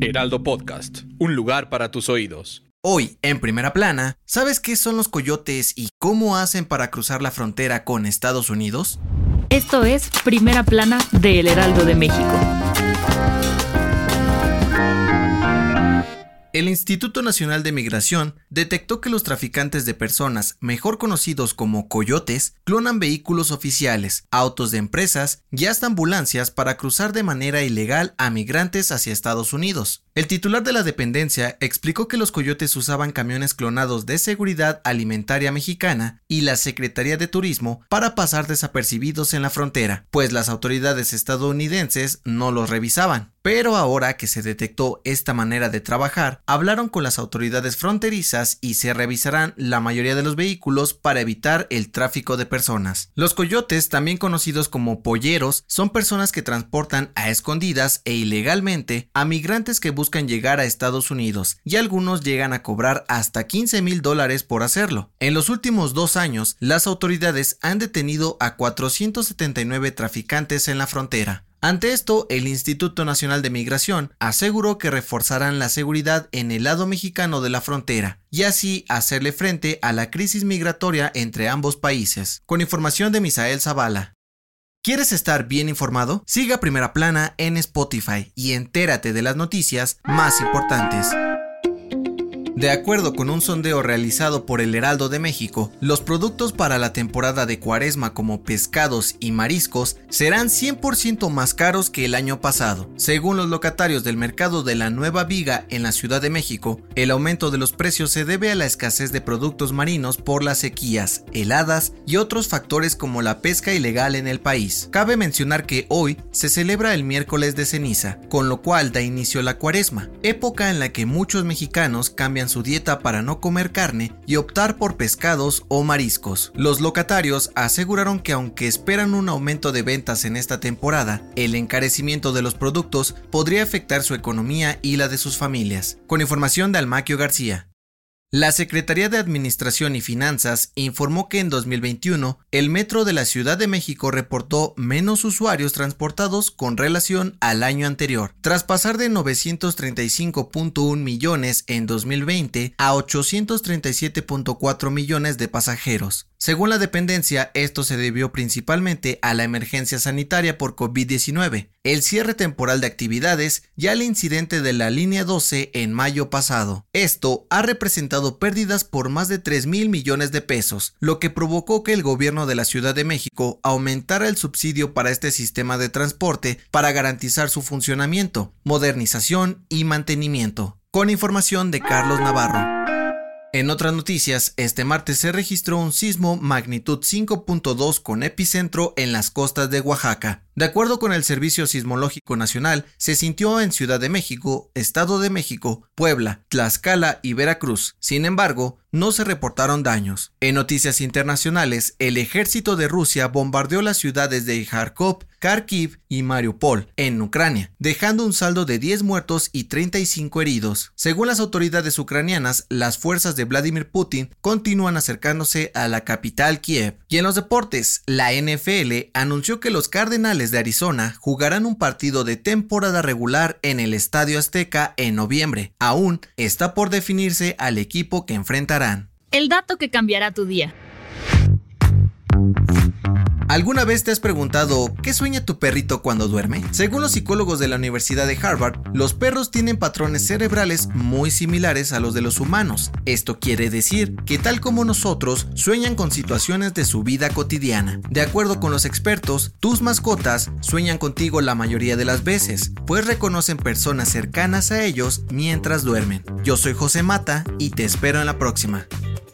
Heraldo Podcast, un lugar para tus oídos. Hoy, en primera plana, ¿sabes qué son los coyotes y cómo hacen para cruzar la frontera con Estados Unidos? Esto es Primera Plana de El Heraldo de México. El Instituto Nacional de Migración detectó que los traficantes de personas, mejor conocidos como coyotes, clonan vehículos oficiales, autos de empresas y hasta ambulancias para cruzar de manera ilegal a migrantes hacia Estados Unidos. El titular de la dependencia explicó que los coyotes usaban camiones clonados de seguridad alimentaria mexicana y la Secretaría de Turismo para pasar desapercibidos en la frontera, pues las autoridades estadounidenses no los revisaban. Pero ahora que se detectó esta manera de trabajar, hablaron con las autoridades fronterizas y se revisarán la mayoría de los vehículos para evitar el tráfico de personas. Los coyotes, también conocidos como polleros, son personas que transportan a escondidas e ilegalmente a migrantes que buscan llegar a Estados Unidos y algunos llegan a cobrar hasta 15 mil dólares por hacerlo. En los últimos dos años, las autoridades han detenido a 479 traficantes en la frontera. Ante esto, el Instituto Nacional de Migración aseguró que reforzarán la seguridad en el lado mexicano de la frontera y así hacerle frente a la crisis migratoria entre ambos países. Con información de Misael Zavala. ¿Quieres estar bien informado? Siga Primera Plana en Spotify y entérate de las noticias más importantes. De acuerdo con un sondeo realizado por el Heraldo de México, los productos para la temporada de cuaresma como pescados y mariscos serán 100% más caros que el año pasado. Según los locatarios del mercado de la Nueva Viga en la Ciudad de México, el aumento de los precios se debe a la escasez de productos marinos por las sequías, heladas y otros factores como la pesca ilegal en el país. Cabe mencionar que hoy se celebra el miércoles de ceniza, con lo cual da inicio la cuaresma, época en la que muchos mexicanos cambian su dieta para no comer carne y optar por pescados o mariscos. Los locatarios aseguraron que aunque esperan un aumento de ventas en esta temporada, el encarecimiento de los productos podría afectar su economía y la de sus familias. Con información de Almaquio García. La Secretaría de Administración y Finanzas informó que en 2021 el metro de la Ciudad de México reportó menos usuarios transportados con relación al año anterior, tras pasar de 935.1 millones en 2020 a 837.4 millones de pasajeros. Según la dependencia, esto se debió principalmente a la emergencia sanitaria por COVID-19, el cierre temporal de actividades y al incidente de la línea 12 en mayo pasado. Esto ha representado pérdidas por más de 3 mil millones de pesos, lo que provocó que el gobierno de la Ciudad de México aumentara el subsidio para este sistema de transporte para garantizar su funcionamiento, modernización y mantenimiento. Con información de Carlos Navarro. En otras noticias, este martes se registró un sismo magnitud 5.2 con epicentro en las costas de Oaxaca. De acuerdo con el Servicio Sismológico Nacional, se sintió en Ciudad de México, Estado de México, Puebla, Tlaxcala y Veracruz. Sin embargo, no se reportaron daños. En noticias internacionales, el ejército de Rusia bombardeó las ciudades de Kharkov, Kharkiv y Mariupol, en Ucrania, dejando un saldo de 10 muertos y 35 heridos. Según las autoridades ucranianas, las fuerzas de Vladimir Putin continúan acercándose a la capital Kiev. Y en los deportes, la NFL anunció que los De Arizona jugarán un partido de temporada regular en el Estadio Azteca en noviembre. Aún está por definirse al equipo que enfrentarán. El dato que cambiará tu día. ¿Alguna vez te has preguntado qué sueña tu perrito cuando duerme? Según los psicólogos de la Universidad de Harvard, los perros tienen patrones cerebrales muy similares a los de los humanos. Esto quiere decir que tal como nosotros, sueñan con situaciones de su vida cotidiana. De acuerdo con los expertos, tus mascotas sueñan contigo la mayoría de las veces, pues reconocen personas cercanas a ellos mientras duermen. Yo soy José Mata y te espero en la próxima.